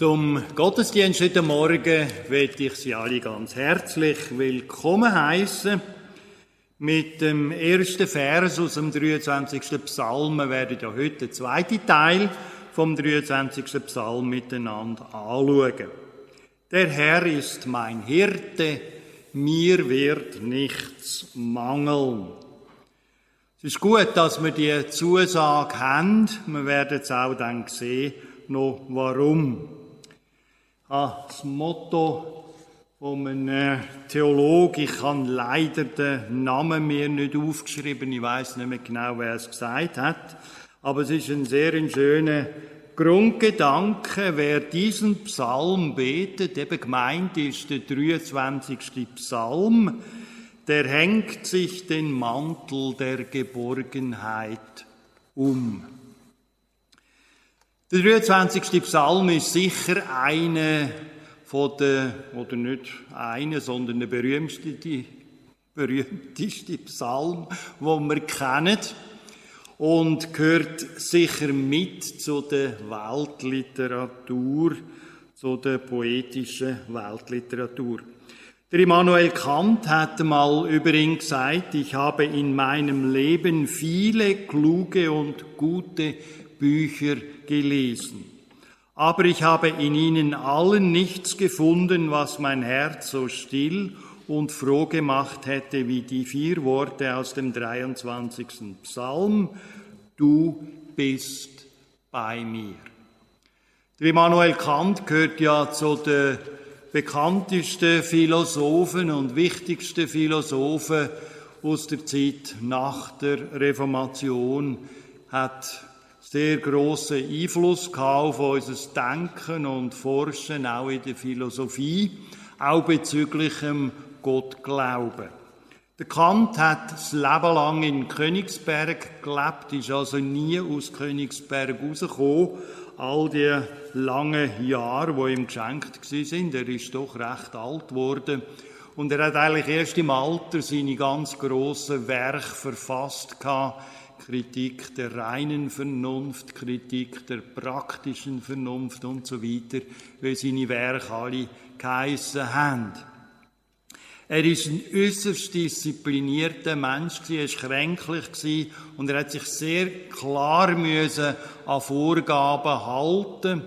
Zum Gottesdienst heute Morgen möchte ich Sie alle ganz herzlich willkommen heißen. Mit dem ersten Vers aus dem 23. Psalm werden ja heute den zweiten Teil vom 23. Psalm miteinander anschauen. Der Herr ist mein Hirte, mir wird nichts mangeln. Es ist gut, dass wir die Zusage haben. Wir werden es auch dann sehen, noch warum. Ah, das Motto von einem Theologen, ich habe leider den Namen mir nicht aufgeschrieben, ich weiß nicht mehr genau, wer es gesagt hat, aber es ist ein sehr schöner Grundgedanke, wer diesen Psalm betet, eben gemeint ist der 23. Psalm, der hängt sich den Mantel der Geborgenheit um. Der 23. Psalm ist sicher eine von der, oder nicht eine, sondern der berühmteste, berühmteste Psalm, wo wir kennen und gehört sicher mit zu der Weltliteratur, zu der poetischen Weltliteratur. Der Immanuel Kant hat mal über ihn gesagt, ich habe in meinem Leben viele kluge und gute Bücher gelesen. Aber ich habe in ihnen allen nichts gefunden, was mein Herz so still und froh gemacht hätte wie die vier Worte aus dem 23. Psalm. Du bist bei mir. Der Immanuel Kant gehört ja zu den bekanntesten Philosophen und wichtigsten Philosophen aus der Zeit nach der Reformation, hat sehr großen Einfluss auf unser Denken und Forschen, auch in der Philosophie, auch bezüglich dem Gottglauben. Der Kant hat das Leben lang in Königsberg gelebt, ist also nie aus Königsberg rausgekommen. All die langen Jahre, wo ihm geschenkt sind, er ist doch recht alt geworden. Und er hat eigentlich erst im Alter seine ganz grossen Werke verfasst gehabt, Kritik der reinen Vernunft, Kritik der praktischen Vernunft und so weiter, wie seine Werke alle geheissen haben. Er ist ein äußerst disziplinierter Mensch, er war kränklich und er hat sich sehr klar müssen an Vorgaben halten,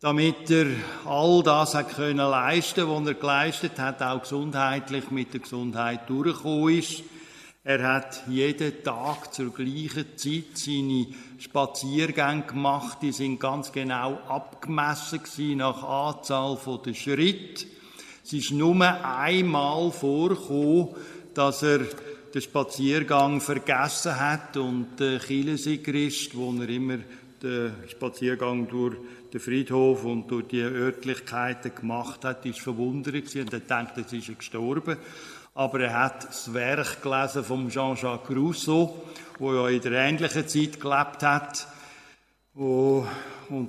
damit er all das hat können leisten, was er geleistet hat, auch gesundheitlich mit der Gesundheit durchgekommen ist. Er hat jeden Tag zur gleichen Zeit seine Spaziergänge gemacht. Die sind ganz genau abgemessen nach Anzahl der Schritte. Es ist nur einmal vorgekommen, dass er den Spaziergang vergessen hat und der Kirchensigrist, wo er immer den Spaziergang durch den Friedhof und durch die Örtlichkeiten gemacht hat, ist verwundert und er denkt, jetzt ist er gestorben aber er hat das Werk gelesen von Jean-Jacques Rousseau, wo ja in der ähnlichen Zeit gelebt hat. Und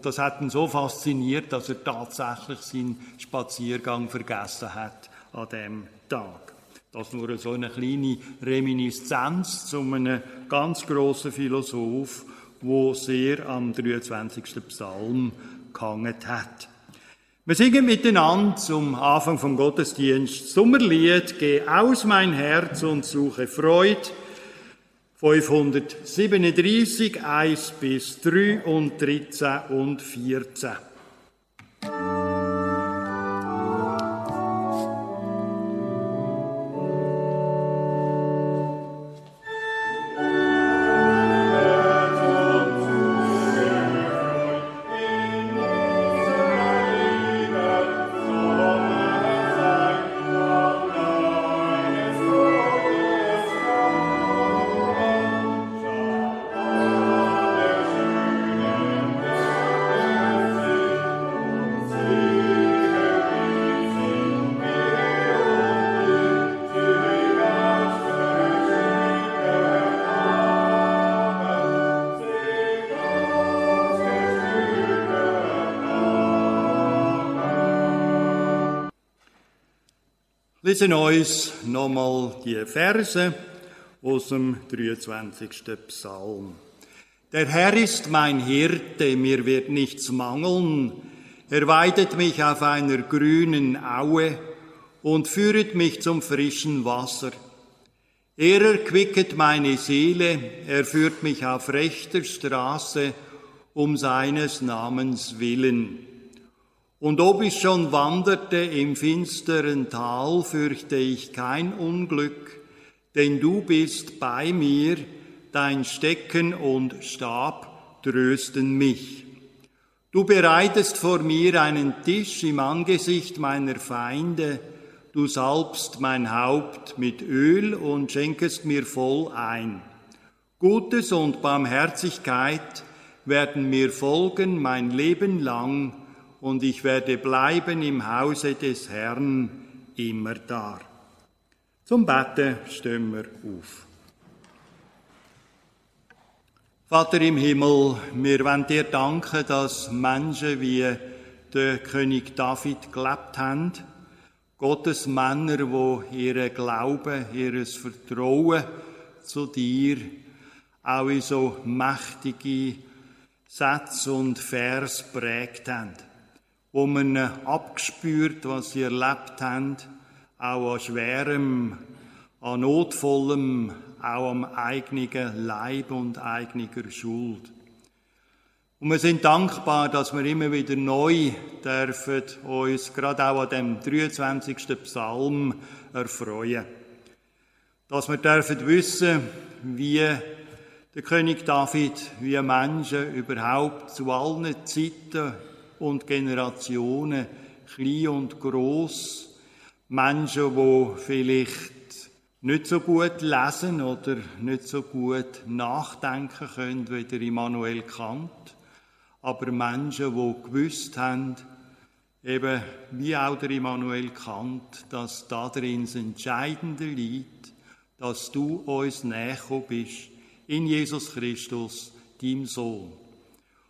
das hat ihn so fasziniert, dass er tatsächlich seinen Spaziergang vergessen hat an dem Tag. Das nur so eine kleine Reminiszenz zu einem ganz grossen Philosoph, wo sehr am 23. Psalm gehangen hat. Wir singen miteinander zum Anfang vom Gottesdienst Sommerlied, Geh aus mein Herz und suche Freud. 537, 1 bis 3 und 13 und 14. lesen uns nochmal die Verse aus dem 23. Psalm. Der Herr ist mein Hirte, mir wird nichts mangeln. Er weidet mich auf einer grünen Aue und führet mich zum frischen Wasser. Er erquicket meine Seele, er führt mich auf rechter Straße um seines Namens willen. Und ob ich schon wanderte im finsteren Tal, fürchte ich kein Unglück, denn du bist bei mir, dein Stecken und Stab trösten mich. Du bereitest vor mir einen Tisch im Angesicht meiner Feinde, du salbst mein Haupt mit Öl und schenkest mir voll ein. Gutes und Barmherzigkeit werden mir folgen mein Leben lang, und ich werde bleiben im Hause des Herrn immer da. Zum Betten stehen wir auf. Vater im Himmel, wir wollen dir danken, dass Menschen wie der König David gelebt haben. Gottes Männer, wo ihre Glaube, ihres Vertrauen zu dir auch in so mächtige Sätze und Vers prägt haben. Wo man abgespürt, was sie erlebt haben, auch an schwerem, an notvollem, auch am eigenen Leib und eigener Schuld. Und wir sind dankbar, dass wir immer wieder neu dürfen uns gerade auch an dem 23. Psalm erfreuen. Dass wir dürfen wissen, wie der König David, wie Menschen überhaupt zu allen Zeiten und Generationen, klein und groß, Menschen, wo vielleicht nicht so gut lesen oder nicht so gut nachdenken können wie der Immanuel Kant, aber Menschen, die gewusst haben, eben wie auch der Immanuel Kant, dass darin das Entscheidende liegt, dass du uns näher bist in Jesus Christus, deinem Sohn.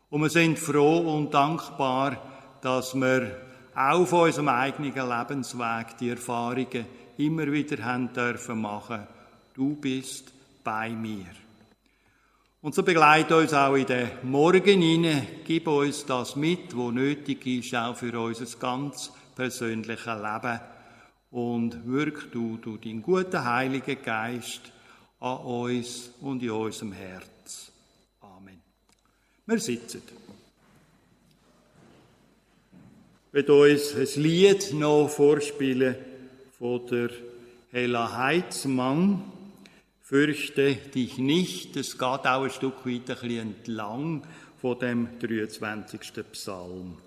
Und wir sind froh und dankbar, dass wir auf unserem eigenen Lebensweg die Erfahrungen immer wieder haben dürfen machen. Du bist bei mir. Und so begleite uns auch in den Morgen hinein. Gib uns das mit, was nötig ist, auch für unser ganz persönliches Leben. Und wirk du durch deinen guten Heiligen Geist an uns und in unserem Herz. Wir sitzen. Ich werde uns ein Lied noch vorspielen von der Hella Heitzmann. Fürchte dich nicht. Es geht auch ein Stück weit ein entlang von dem 23. Psalm.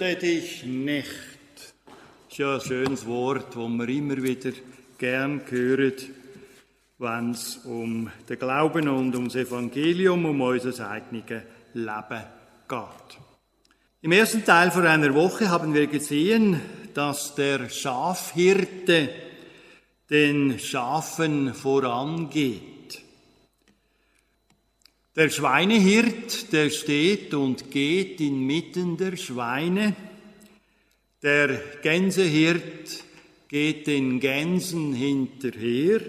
Fürchte dich nicht. Das ist ja ein schönes Wort, das man immer wieder gern hört, wenn es um den Glauben und um das Evangelium, um unser eigenes Leben geht. Im ersten Teil vor einer Woche haben wir gesehen, dass der Schafhirte den Schafen vorangeht. Der Schweinehirt, der steht und geht inmitten der Schweine. Der Gänsehirt geht den Gänsen hinterher.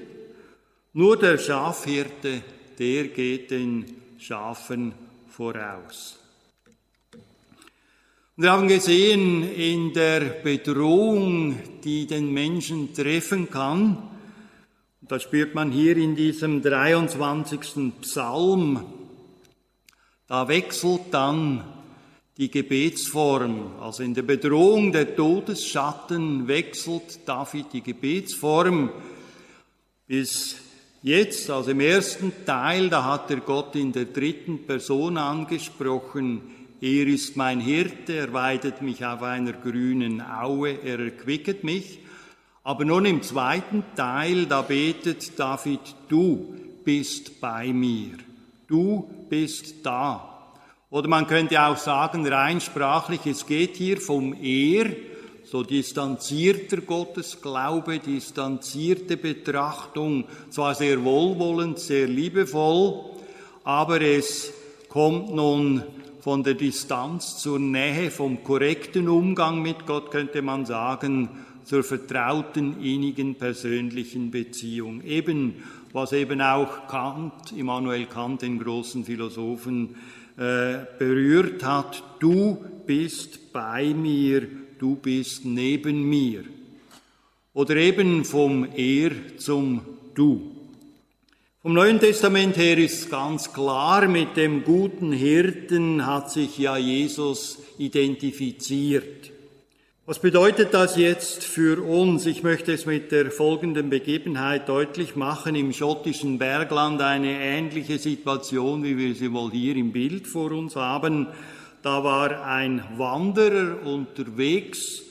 Nur der Schafhirte, der geht den Schafen voraus. Wir haben gesehen, in der Bedrohung, die den Menschen treffen kann, das spürt man hier in diesem 23. Psalm. Da wechselt dann die Gebetsform. Also in der Bedrohung der Todesschatten wechselt David die Gebetsform. Bis jetzt, also im ersten Teil, da hat er Gott in der dritten Person angesprochen. Er ist mein Hirte, er weidet mich auf einer grünen Aue, er erquicket mich. Aber nun im zweiten Teil, da betet David, du bist bei mir, du bist da. Oder man könnte auch sagen, rein sprachlich, es geht hier vom Er, so distanzierter Gottesglaube, distanzierte Betrachtung, zwar sehr wohlwollend, sehr liebevoll, aber es kommt nun von der Distanz zur Nähe, vom korrekten Umgang mit Gott, könnte man sagen, zur vertrauten, innigen, persönlichen Beziehung. Eben, was eben auch Kant, Immanuel Kant, den großen Philosophen, äh, berührt hat. Du bist bei mir, du bist neben mir. Oder eben vom Er zum Du. Vom Neuen Testament her ist ganz klar, mit dem guten Hirten hat sich ja Jesus identifiziert. Was bedeutet das jetzt für uns? Ich möchte es mit der folgenden Begebenheit deutlich machen. Im schottischen Bergland eine ähnliche Situation, wie wir sie wohl hier im Bild vor uns haben. Da war ein Wanderer unterwegs,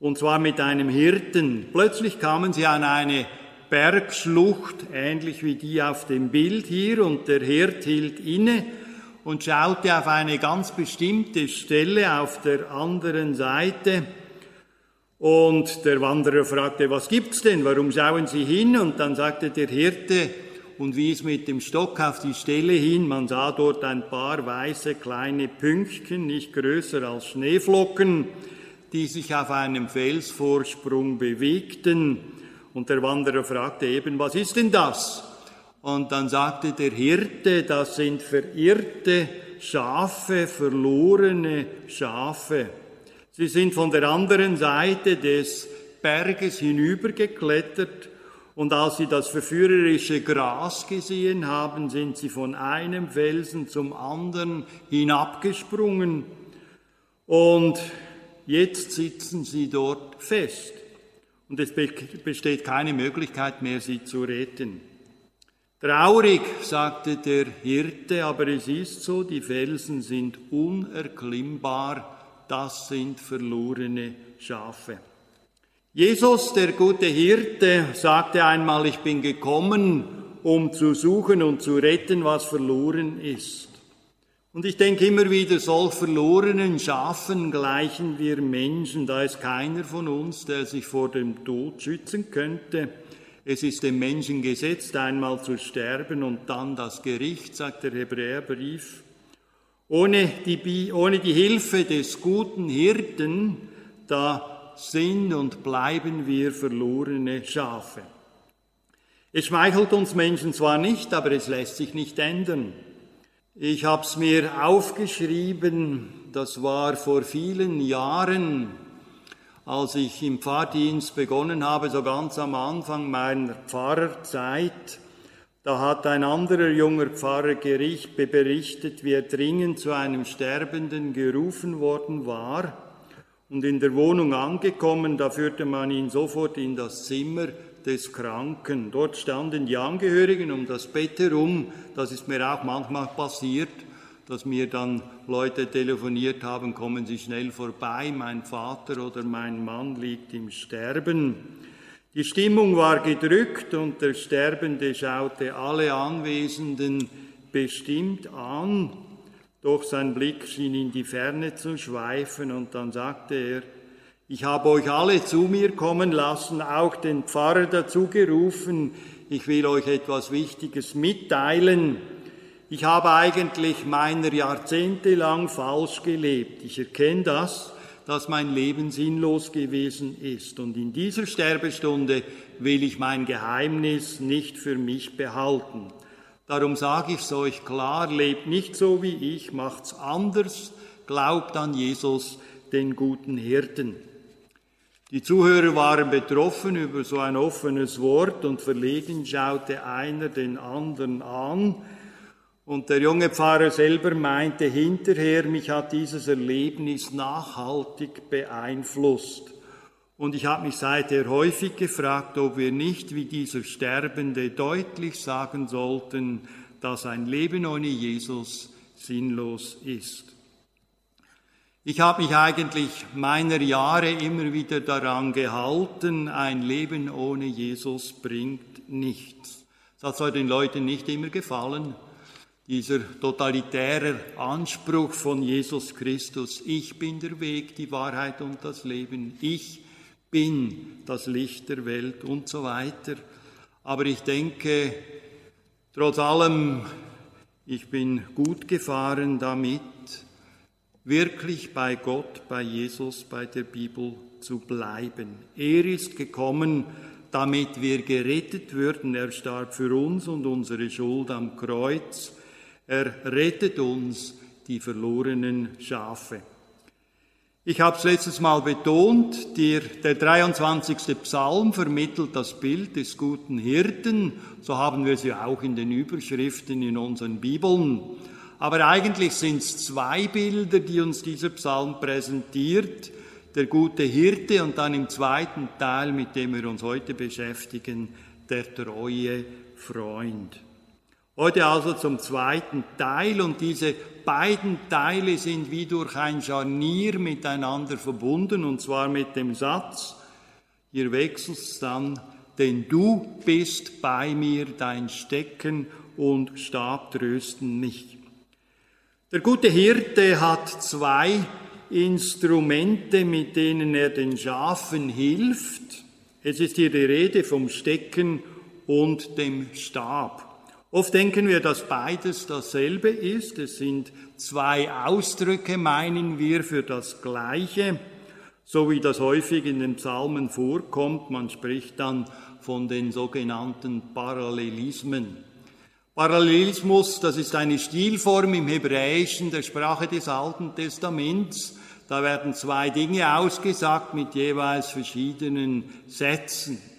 und zwar mit einem Hirten. Plötzlich kamen sie an eine Bergschlucht, ähnlich wie die auf dem Bild hier, und der Hirt hielt inne und schaute auf eine ganz bestimmte Stelle auf der anderen Seite. Und der Wanderer fragte, was gibt's denn? Warum schauen Sie hin? Und dann sagte der Hirte und wies mit dem Stock auf die Stelle hin. Man sah dort ein paar weiße kleine Pünktchen, nicht größer als Schneeflocken, die sich auf einem Felsvorsprung bewegten. Und der Wanderer fragte eben, was ist denn das? Und dann sagte der Hirte, das sind verirrte Schafe, verlorene Schafe. Sie sind von der anderen Seite des Berges hinübergeklettert und als sie das verführerische Gras gesehen haben, sind sie von einem Felsen zum anderen hinabgesprungen und jetzt sitzen sie dort fest und es besteht keine Möglichkeit mehr, sie zu retten. Traurig, sagte der Hirte, aber es ist so, die Felsen sind unerklimmbar das sind verlorene Schafe. Jesus, der gute Hirte, sagte einmal, ich bin gekommen, um zu suchen und zu retten, was verloren ist. Und ich denke immer wieder, solch verlorenen Schafen gleichen wir Menschen. Da ist keiner von uns, der sich vor dem Tod schützen könnte. Es ist dem Menschen gesetzt, einmal zu sterben und dann das Gericht, sagt der Hebräerbrief. Ohne die, ohne die Hilfe des guten Hirten, da sind und bleiben wir verlorene Schafe. Es schmeichelt uns Menschen zwar nicht, aber es lässt sich nicht ändern. Ich habe es mir aufgeschrieben, das war vor vielen Jahren, als ich im Pfarrdienst begonnen habe, so ganz am Anfang meiner Pfarrerzeit. Da hat ein anderer junger Pfarrer Gericht berichtet, wie er dringend zu einem Sterbenden gerufen worden war. Und in der Wohnung angekommen, da führte man ihn sofort in das Zimmer des Kranken. Dort standen die Angehörigen um das Bett herum. Das ist mir auch manchmal passiert. dass mir dann Leute telefoniert haben, kommen Sie schnell vorbei, mein Vater oder mein Mann liegt im Sterben. Die Stimmung war gedrückt und der Sterbende schaute alle Anwesenden bestimmt an, doch sein Blick schien in die Ferne zu schweifen und dann sagte er, ich habe euch alle zu mir kommen lassen, auch den Pfarrer dazu gerufen, ich will euch etwas Wichtiges mitteilen. Ich habe eigentlich meiner Jahrzehnte lang falsch gelebt. Ich erkenne das, dass mein Leben sinnlos gewesen ist. Und in dieser Sterbestunde will ich mein Geheimnis nicht für mich behalten. Darum sage ich es euch klar, lebt nicht so wie ich, macht's anders, glaubt an Jesus, den guten Hirten. Die Zuhörer waren betroffen über so ein offenes Wort und verlegen schaute einer den anderen an. Und der junge Pfarrer selber meinte hinterher, mich hat dieses Erlebnis nachhaltig beeinflusst. Und ich habe mich seither häufig gefragt, ob wir nicht wie dieser Sterbende deutlich sagen sollten, dass ein Leben ohne Jesus sinnlos ist. Ich habe mich eigentlich meiner Jahre immer wieder daran gehalten, ein Leben ohne Jesus bringt nichts. Das soll den Leuten nicht immer gefallen. Dieser totalitäre Anspruch von Jesus Christus, ich bin der Weg, die Wahrheit und das Leben, ich bin das Licht der Welt und so weiter. Aber ich denke, trotz allem, ich bin gut gefahren damit, wirklich bei Gott, bei Jesus, bei der Bibel zu bleiben. Er ist gekommen, damit wir gerettet würden. Er starb für uns und unsere Schuld am Kreuz. Er rettet uns, die verlorenen Schafe. Ich habe es letztes Mal betont, der, der 23. Psalm vermittelt das Bild des guten Hirten. So haben wir es ja auch in den Überschriften in unseren Bibeln. Aber eigentlich sind es zwei Bilder, die uns dieser Psalm präsentiert. Der gute Hirte und dann im zweiten Teil, mit dem wir uns heute beschäftigen, der treue Freund. Heute also zum zweiten Teil und diese beiden Teile sind wie durch ein Scharnier miteinander verbunden und zwar mit dem Satz, hier wechselt es dann, denn du bist bei mir, dein Stecken und Stab trösten mich. Der gute Hirte hat zwei Instrumente, mit denen er den Schafen hilft. Es ist hier die Rede vom Stecken und dem Stab. Oft denken wir, dass beides dasselbe ist. Es sind zwei Ausdrücke, meinen wir, für das Gleiche, so wie das häufig in den Psalmen vorkommt. Man spricht dann von den sogenannten Parallelismen. Parallelismus, das ist eine Stilform im Hebräischen der Sprache des Alten Testaments. Da werden zwei Dinge ausgesagt mit jeweils verschiedenen Sätzen.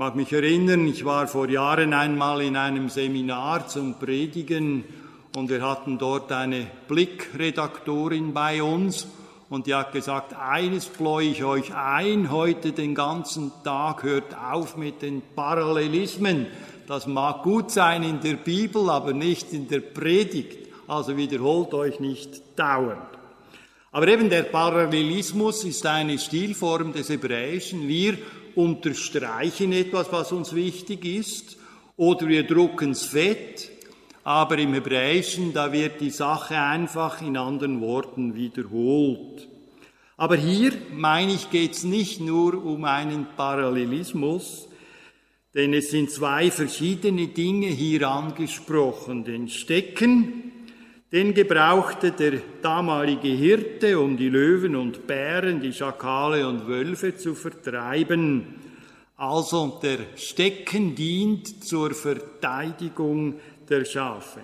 Mag mich erinnern, ich war vor Jahren einmal in einem Seminar zum Predigen und wir hatten dort eine Blickredaktorin bei uns und die hat gesagt, eines bläue ich euch ein, heute den ganzen Tag hört auf mit den Parallelismen. Das mag gut sein in der Bibel, aber nicht in der Predigt. Also wiederholt euch nicht dauernd. Aber eben der Parallelismus ist eine Stilform des Hebräischen. Wir unterstreichen etwas, was uns wichtig ist, oder wir drucken es fett, aber im Hebräischen, da wird die Sache einfach in anderen Worten wiederholt. Aber hier, meine ich, geht es nicht nur um einen Parallelismus, denn es sind zwei verschiedene Dinge hier angesprochen. Den Stecken, den gebrauchte der damalige Hirte, um die Löwen und Bären, die Schakale und Wölfe zu vertreiben. Also der Stecken dient zur Verteidigung der Schafe.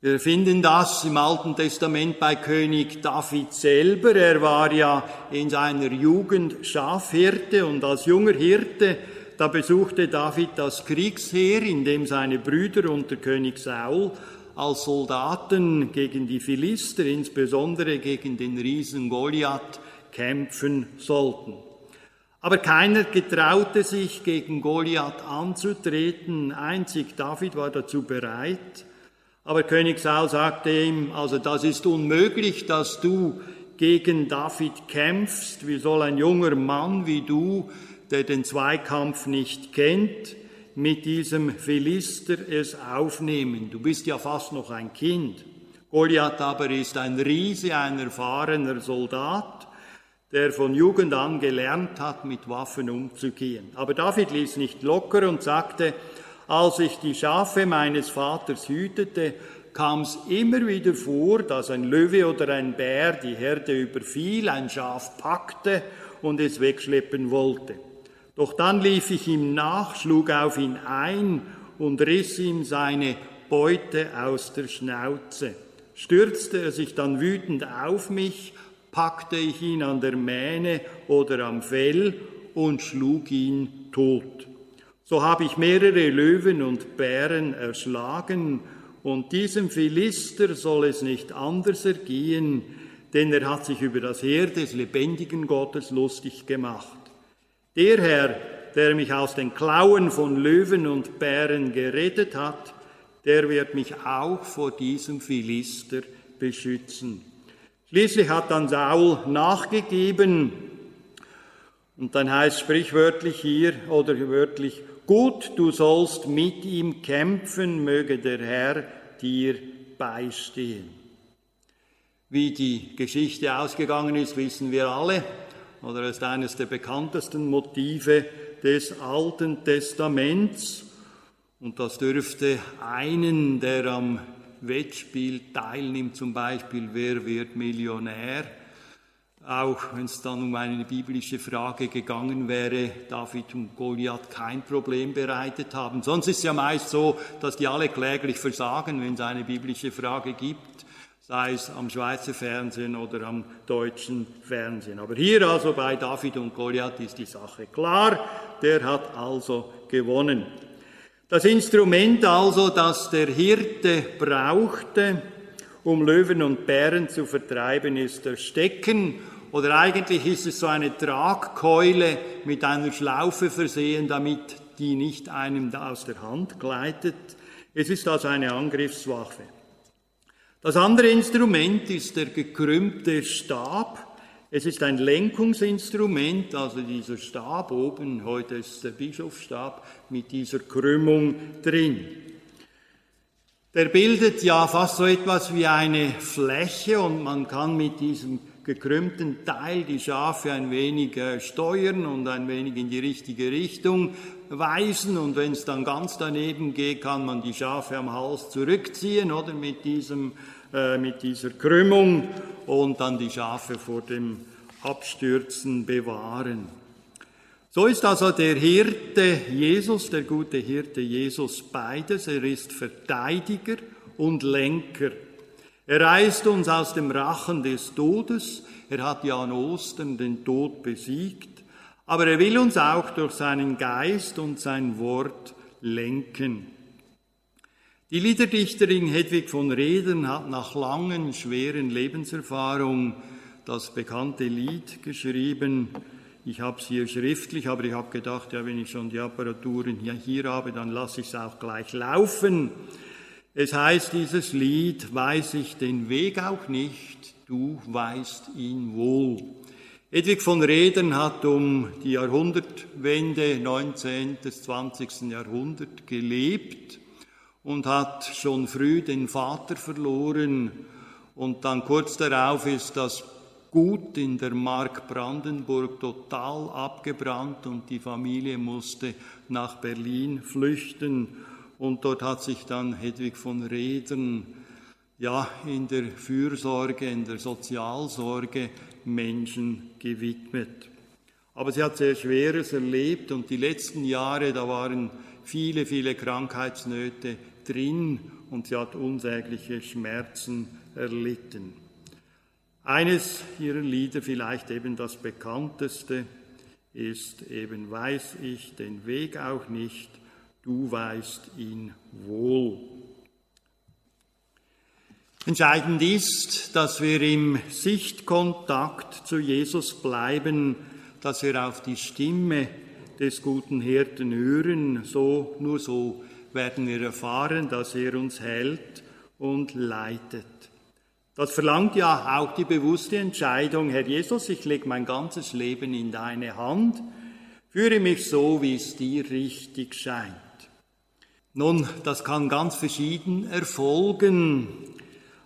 Wir finden das im Alten Testament bei König David selber. Er war ja in seiner Jugend Schafhirte und als junger Hirte da besuchte David das Kriegsheer, in dem seine Brüder unter König Saul als Soldaten gegen die Philister, insbesondere gegen den Riesen Goliath, kämpfen sollten. Aber keiner getraute sich, gegen Goliath anzutreten, einzig David war dazu bereit. Aber König Saul sagte ihm, also das ist unmöglich, dass du gegen David kämpfst. Wie soll ein junger Mann wie du, der den Zweikampf nicht kennt, mit diesem Philister es aufnehmen? Du bist ja fast noch ein Kind. Goliath aber ist ein Riese, ein erfahrener Soldat, der von Jugend an gelernt hat, mit Waffen umzugehen. Aber David ließ nicht locker und sagte, als ich die Schafe meines Vaters hütete, kam es immer wieder vor, dass ein Löwe oder ein Bär die Herde überfiel, ein Schaf packte und es wegschleppen wollte. Doch dann lief ich ihm nach, schlug auf ihn ein und riss ihm seine Beute aus der Schnauze. Stürzte er sich dann wütend auf mich, packte ich ihn an der Mähne oder am Fell und schlug ihn tot. So habe ich mehrere Löwen und Bären erschlagen und diesem Philister soll es nicht anders ergehen, denn er hat sich über das Heer des lebendigen Gottes lustig gemacht. Der Herr, der mich aus den Klauen von Löwen und Bären gerettet hat, der wird mich auch vor diesem Philister beschützen. Schließlich hat dann Saul nachgegeben und dann heißt sprichwörtlich hier oder wörtlich, gut, du sollst mit ihm kämpfen, möge der Herr dir beistehen. Wie die Geschichte ausgegangen ist, wissen wir alle, oder ist eines der bekanntesten Motive des Alten Testaments. Und das dürfte einen, der am Wettspiel teilnimmt, zum Beispiel Wer wird Millionär, auch wenn es dann um eine biblische Frage gegangen wäre, David und Goliath kein Problem bereitet haben. Sonst ist es ja meist so, dass die alle kläglich versagen, wenn es eine biblische Frage gibt, sei es am Schweizer Fernsehen oder am deutschen Fernsehen. Aber hier also bei David und Goliath ist die Sache klar, der hat also gewonnen. Das Instrument also, das der Hirte brauchte, um Löwen und Bären zu vertreiben, ist der Stecken oder eigentlich ist es so eine Tragkeule mit einer Schlaufe versehen, damit die nicht einem aus der Hand gleitet. Es ist also eine Angriffswaffe. Das andere Instrument ist der gekrümmte Stab. Es ist ein Lenkungsinstrument, also dieser Stab oben, heute ist der Bischofsstab mit dieser Krümmung drin. Der bildet ja fast so etwas wie eine Fläche und man kann mit diesem gekrümmten Teil die Schafe ein wenig äh, steuern und ein wenig in die richtige Richtung weisen. Und wenn es dann ganz daneben geht, kann man die Schafe am Hals zurückziehen oder mit, diesem, äh, mit dieser Krümmung und dann die Schafe vor dem Abstürzen bewahren. So ist also der Hirte Jesus, der gute Hirte Jesus beides. Er ist Verteidiger und Lenker. Er reißt uns aus dem Rachen des Todes. Er hat ja an Ostern den Tod besiegt. Aber er will uns auch durch seinen Geist und sein Wort lenken. Die Liederdichterin Hedwig von Redern hat nach langen, schweren Lebenserfahrungen das bekannte Lied geschrieben. Ich habe es hier schriftlich, aber ich habe gedacht, ja, wenn ich schon die Apparaturen hier, hier habe, dann lasse ich es auch gleich laufen. Es heißt dieses Lied, weiß ich den Weg auch nicht, du weißt ihn wohl. Edwig von Redern hat um die Jahrhundertwende 19. des 20. Jahrhundert gelebt und hat schon früh den Vater verloren und dann kurz darauf ist das Gut in der Mark Brandenburg total abgebrannt und die Familie musste nach Berlin flüchten und dort hat sich dann Hedwig von Redern ja, in der Fürsorge, in der Sozialsorge Menschen gewidmet. Aber sie hat sehr Schweres erlebt und die letzten Jahre, da waren viele, viele Krankheitsnöte drin und sie hat unsägliche Schmerzen erlitten. Eines ihrer Lieder, vielleicht eben das bekannteste, ist eben Weiß ich den Weg auch nicht, du weißt ihn wohl. Entscheidend ist, dass wir im Sichtkontakt zu Jesus bleiben, dass wir auf die Stimme des guten Hirten hören. So, nur so werden wir erfahren, dass er uns hält und leitet. Das verlangt ja auch die bewusste Entscheidung, Herr Jesus, ich lege mein ganzes Leben in deine Hand, führe mich so, wie es dir richtig scheint. Nun, das kann ganz verschieden erfolgen.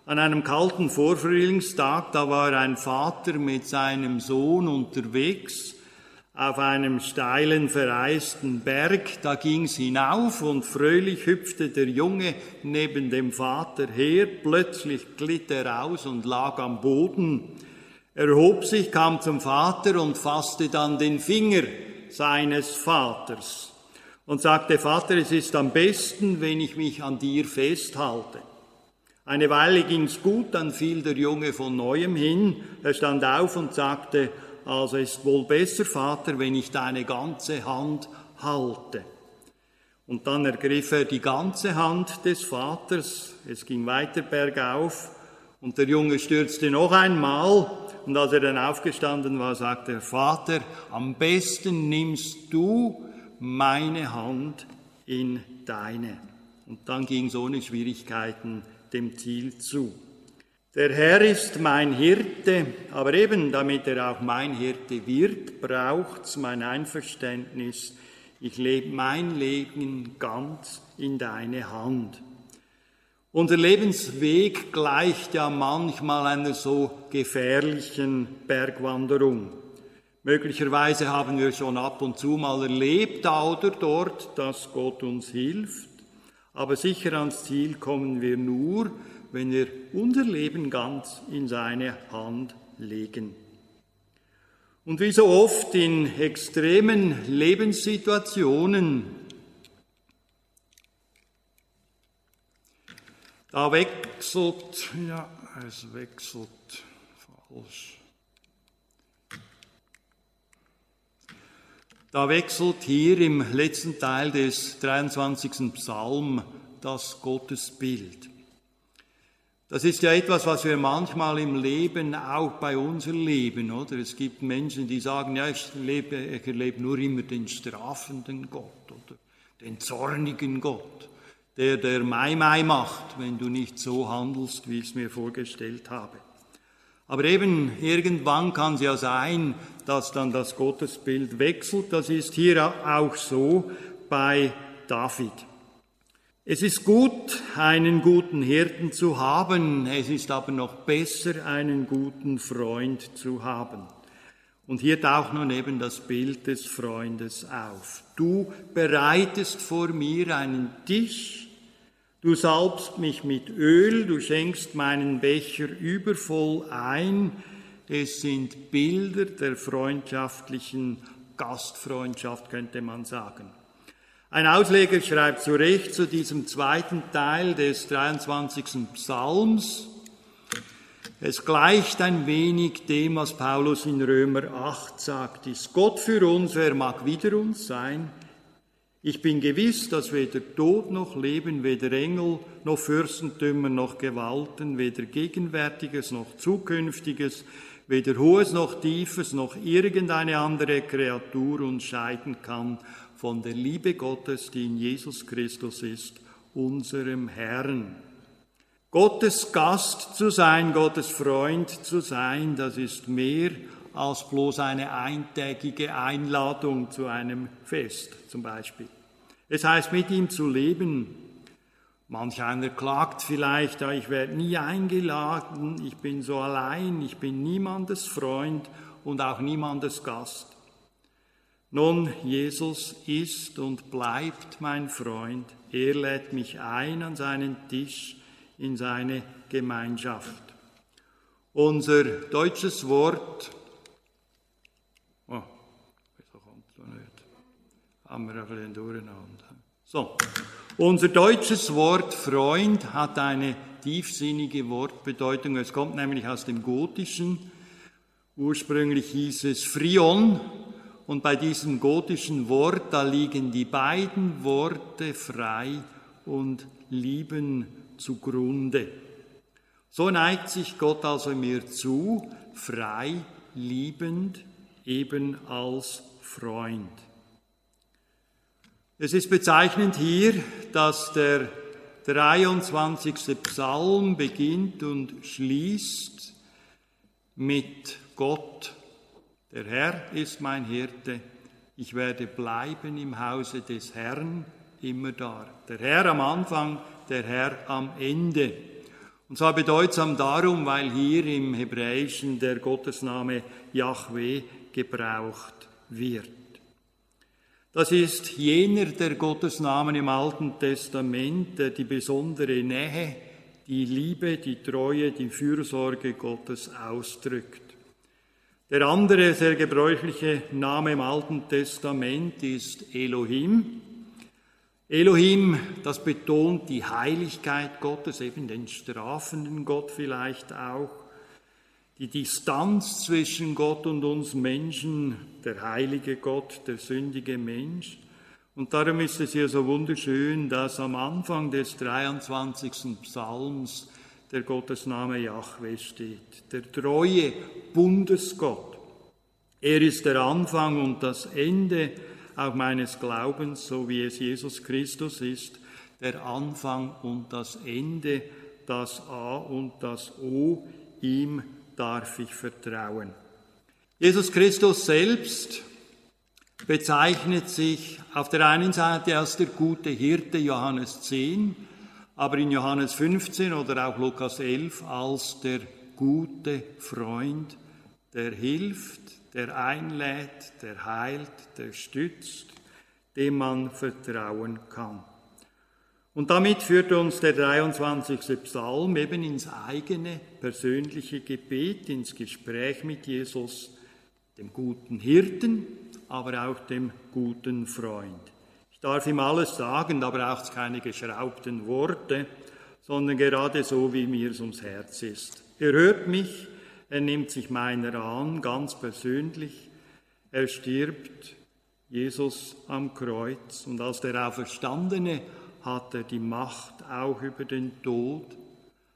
An einem kalten Vorfrühlingstag, da war ein Vater mit seinem Sohn unterwegs auf einem steilen, vereisten Berg. Da ging's hinauf und fröhlich hüpfte der Junge neben dem Vater her. Plötzlich glitt er aus und lag am Boden. Er hob sich, kam zum Vater und fasste dann den Finger seines Vaters und sagte, Vater, es ist am besten, wenn ich mich an dir festhalte. Eine Weile ging's gut, dann fiel der Junge von neuem hin. Er stand auf und sagte, also ist wohl besser, Vater, wenn ich deine ganze Hand halte. Und dann ergriff er die ganze Hand des Vaters. Es ging weiter bergauf und der Junge stürzte noch einmal. Und als er dann aufgestanden war, sagte er, Vater, am besten nimmst du meine Hand in deine. Und dann ging es ohne Schwierigkeiten dem Ziel zu. Der Herr ist mein Hirte, aber eben damit er auch mein Hirte wird, braucht's mein Einverständnis. Ich lebe mein Leben ganz in deine Hand. Unser Lebensweg gleicht ja manchmal einer so gefährlichen Bergwanderung. Möglicherweise haben wir schon ab und zu mal erlebt, da oder dort, dass Gott uns hilft. Aber sicher ans Ziel kommen wir nur, wenn wir unser Leben ganz in seine Hand legen. Und wie so oft in extremen Lebenssituationen, da wechselt, ja, es wechselt falsch. Da wechselt hier im letzten Teil des 23. Psalm das Gottesbild. Das ist ja etwas, was wir manchmal im Leben auch bei uns erleben, oder? Es gibt Menschen, die sagen, ja, ich, lebe, ich erlebe nur immer den strafenden Gott oder den zornigen Gott, der der Mai Mai macht, wenn du nicht so handelst, wie ich es mir vorgestellt habe. Aber eben irgendwann kann es ja sein, dass dann das Gottesbild wechselt. Das ist hier auch so bei David. Es ist gut, einen guten Hirten zu haben, es ist aber noch besser, einen guten Freund zu haben. Und hier taucht nun eben das Bild des Freundes auf. Du bereitest vor mir einen Tisch Du salbst mich mit Öl, du schenkst meinen Becher übervoll ein. Es sind Bilder der freundschaftlichen Gastfreundschaft, könnte man sagen. Ein Ausleger schreibt zu Recht zu diesem zweiten Teil des 23. Psalms, es gleicht ein wenig dem, was Paulus in Römer 8 sagt. Ist Gott für uns, wer mag wider uns sein? Ich bin gewiss, dass weder Tod noch Leben, weder Engel noch Fürstentümer noch Gewalten, weder Gegenwärtiges noch Zukünftiges, weder Hohes noch Tiefes noch irgendeine andere Kreatur uns scheiden kann von der Liebe Gottes, die in Jesus Christus ist, unserem Herrn. Gottes Gast zu sein, Gottes Freund zu sein, das ist mehr als bloß eine eintägige Einladung zu einem Fest zum Beispiel. Es heißt, mit ihm zu leben. Manch einer klagt vielleicht, ich werde nie eingeladen, ich bin so allein, ich bin niemandes Freund und auch niemandes Gast. Nun, Jesus ist und bleibt mein Freund. Er lädt mich ein an seinen Tisch in seine Gemeinschaft. Unser deutsches Wort haben wir ein bisschen durcheinander. So, unser deutsches Wort Freund hat eine tiefsinnige Wortbedeutung. Es kommt nämlich aus dem Gotischen. Ursprünglich hieß es Frion. Und bei diesem gotischen Wort, da liegen die beiden Worte frei und lieben zugrunde. So neigt sich Gott also mir zu, frei, liebend, eben als Freund. Es ist bezeichnend hier, dass der 23. Psalm beginnt und schließt mit Gott. Der Herr ist mein Hirte, ich werde bleiben im Hause des Herrn immer da. Der Herr am Anfang, der Herr am Ende. Und zwar bedeutsam darum, weil hier im Hebräischen der Gottesname Yahweh gebraucht wird. Das ist jener der Gottesnamen im Alten Testament, der die besondere Nähe, die Liebe, die Treue, die Fürsorge Gottes ausdrückt. Der andere sehr gebräuchliche Name im Alten Testament ist Elohim. Elohim, das betont die Heiligkeit Gottes, eben den strafenden Gott vielleicht auch die Distanz zwischen Gott und uns Menschen, der heilige Gott, der sündige Mensch. Und darum ist es hier so wunderschön, dass am Anfang des 23. Psalms der Gottesname Yahweh steht, der treue Bundesgott. Er ist der Anfang und das Ende auch meines Glaubens, so wie es Jesus Christus ist, der Anfang und das Ende, das A und das O, ihm darf ich vertrauen. Jesus Christus selbst bezeichnet sich auf der einen Seite als der gute Hirte Johannes 10, aber in Johannes 15 oder auch Lukas 11 als der gute Freund, der hilft, der einlädt, der heilt, der stützt, dem man vertrauen kann. Und damit führt uns der 23. Psalm eben ins eigene persönliche Gebet, ins Gespräch mit Jesus, dem guten Hirten, aber auch dem guten Freund. Ich darf ihm alles sagen, da braucht es keine geschraubten Worte, sondern gerade so, wie mir es ums Herz ist. Er hört mich, er nimmt sich meiner an, ganz persönlich. Er stirbt, Jesus am Kreuz. Und als der Auferstandene hat er die Macht auch über den Tod,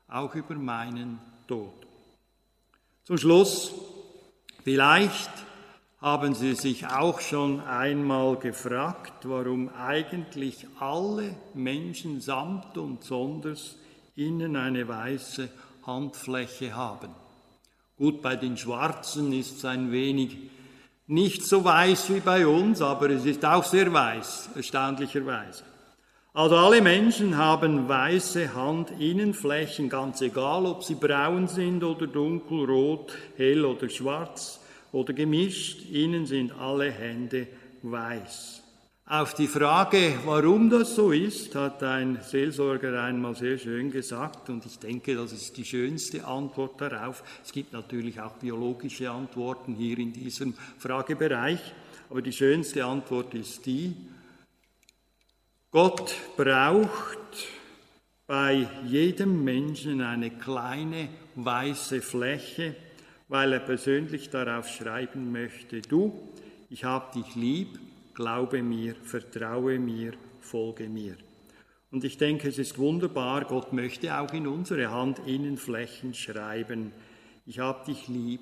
auch über meinen Tod. Zum Schluss, vielleicht haben Sie sich auch schon einmal gefragt, warum eigentlich alle Menschen samt und sonders innen eine weiße Handfläche haben. Gut, bei den Schwarzen ist es ein wenig nicht so weiß wie bei uns, aber es ist auch sehr weiß, erstaunlicherweise. Also alle Menschen haben weiße Handinnenflächen, ganz egal, ob sie braun sind oder dunkelrot, hell oder schwarz oder gemischt. Ihnen sind alle Hände weiß. Auf die Frage, warum das so ist, hat ein Seelsorger einmal sehr schön gesagt und ich denke, das ist die schönste Antwort darauf. Es gibt natürlich auch biologische Antworten hier in diesem Fragebereich, aber die schönste Antwort ist die, Gott braucht bei jedem Menschen eine kleine weiße Fläche, weil er persönlich darauf schreiben möchte, du, ich habe dich lieb, glaube mir, vertraue mir, folge mir. Und ich denke, es ist wunderbar, Gott möchte auch in unsere Handinnenflächen schreiben, ich habe dich lieb,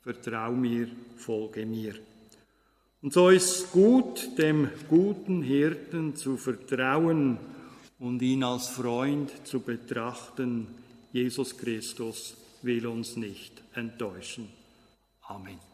vertraue mir, folge mir. Und so ist es gut, dem guten Hirten zu vertrauen und ihn als Freund zu betrachten. Jesus Christus will uns nicht enttäuschen. Amen.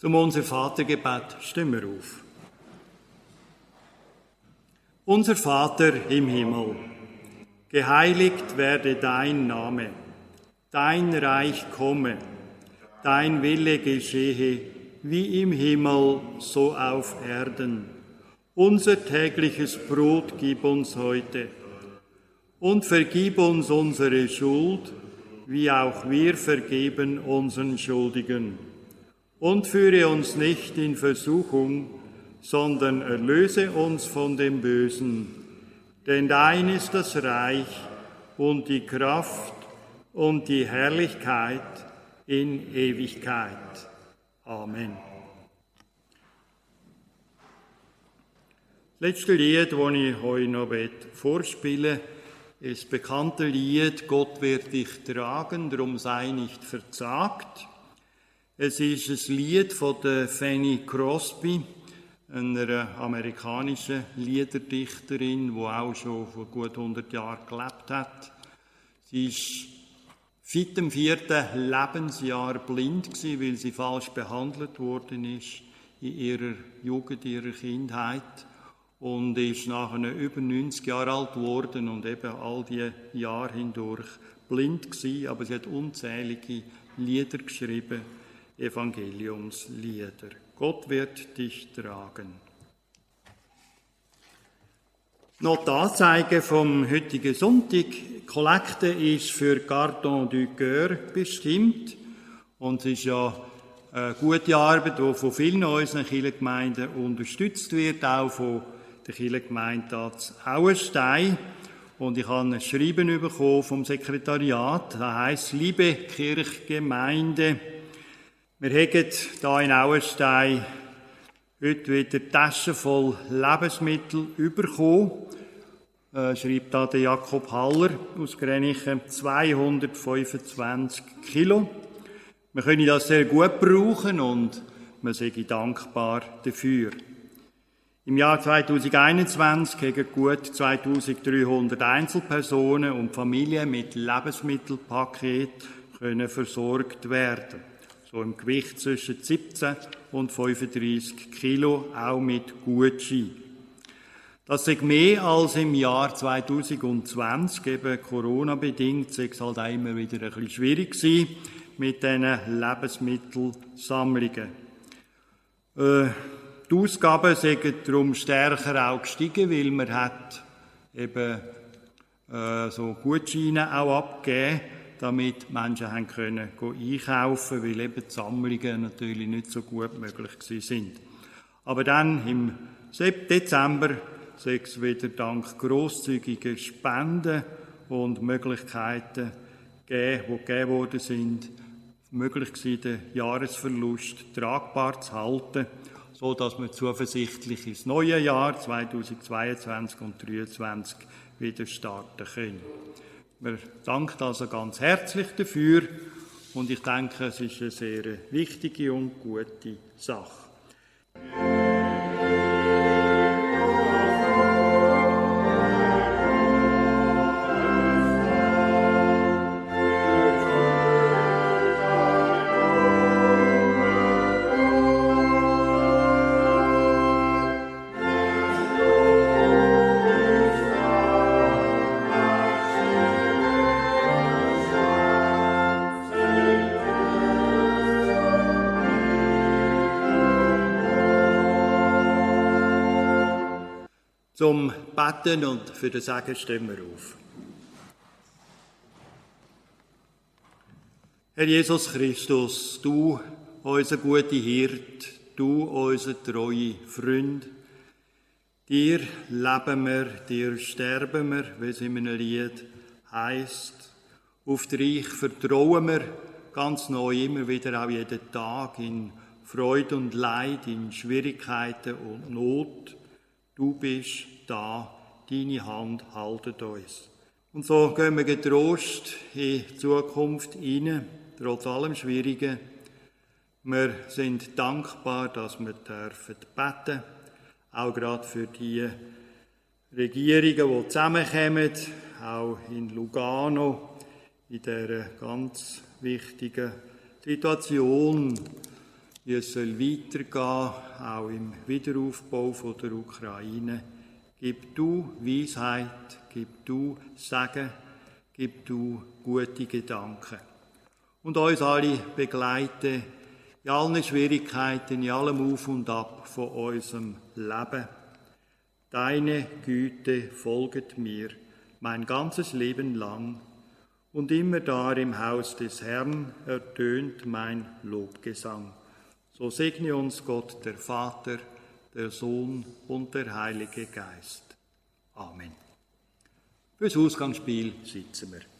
Zum unser Vatergebet stimmen wir auf. Unser Vater im Himmel, geheiligt werde dein Name, dein Reich komme, dein Wille geschehe, wie im Himmel, so auf Erden. Unser tägliches Brot gib uns heute und vergib uns unsere Schuld, wie auch wir vergeben unseren Schuldigen und führe uns nicht in Versuchung, sondern erlöse uns von dem Bösen. Denn dein ist das Reich und die Kraft und die Herrlichkeit in Ewigkeit. Amen. Das letzte Lied, das ich euch noch vorspiele, ist das bekannte Lied Gott wird dich tragen, darum sei nicht verzagt. Es ist ein Lied von der Fanny Crosby, einer amerikanischen Liederdichterin, die auch schon vor gut 100 Jahren gelebt hat. Sie ist seit dem vierten Lebensjahr blind gewesen, weil sie falsch behandelt worden ist in ihrer Jugend, ihrer Kindheit und ist nachher über 90 Jahre alt geworden und eben all die Jahre hindurch blind gewesen, aber sie hat unzählige Lieder geschrieben Evangeliumslieder. Gott wird dich tragen. Noch die Anzeige vom heutigen Sonntag. Die Kollekte ist für Carton du Coeur bestimmt. Und es ist ja eine gute Arbeit, die von vielen unserer Kirchengemeinden unterstützt wird, auch von der Kirchengemeinde Auenstein. Und ich habe ein Schreiben bekommen vom Sekretariat. Das heisst, liebe Kirchgemeinde, wir haben hier in Auenstein heute wieder Taschen voll Lebensmittel bekommen. Äh, schreibt da der Jakob Haller aus Grenichen 225 Kilo. Wir können das sehr gut brauchen und wir sind dankbar dafür. Im Jahr 2021 haben gut 2300 Einzelpersonen und Familien mit Lebensmittelpaket können versorgt werden so im Gewicht zwischen 17 und 35 Kilo, auch mit Gutschein. Das ist mehr als im Jahr 2020, eben Corona-bedingt, ist es halt auch immer wieder ein bisschen schwierig gewesen mit diesen Lebensmittelsammlungen. Äh, die Ausgaben sind darum stärker auch gestiegen, weil man hat eben äh, so Gutscheine auch abgegeben damit Menschen haben können einkaufen weil eben die Sammlungen natürlich nicht so gut möglich sind. Aber dann im Dezember sechs wieder dank großzügiger Spenden und Möglichkeiten gegeben, die gegeben worden sind, möglich gewesen, den Jahresverlust tragbar zu halten, so dass wir zuversichtlich ins neue Jahr 2022 und 2023 wieder starten können. Wir danken also ganz herzlich dafür und ich denke, es ist eine sehr wichtige und gute Sache. Zum Betten und für den Segen stehen wir auf. Herr Jesus Christus, du, unser guter Hirt, du, unser treue Freund, dir leben wir, dir sterben wir, wie es in einem Lied heisst. Auf dich vertrauen wir ganz neu immer wieder, auch jeden Tag, in Freude und Leid, in Schwierigkeiten und Not. Du bist da, deine Hand haltet uns. Und so gehen wir getrost in die Zukunft hinein, trotz allem Schwierigen. Wir sind dankbar, dass wir dürfen beten, auch gerade für die Regierungen, die zusammenkommen, auch in Lugano, in dieser ganz wichtigen Situation wie es soll weitergehen, auch im Wiederaufbau von der Ukraine. Gib du Weisheit, gib du Segen, gib du gute Gedanken. Und uns alle begleite in allen Schwierigkeiten, in allem Auf und Ab von unserem Leben. Deine Güte folget mir mein ganzes Leben lang, und immer da im Haus des Herrn ertönt mein Lobgesang. So segne uns Gott, der Vater, der Sohn und der Heilige Geist. Amen. Fürs Ausgangsspiel sitzen wir.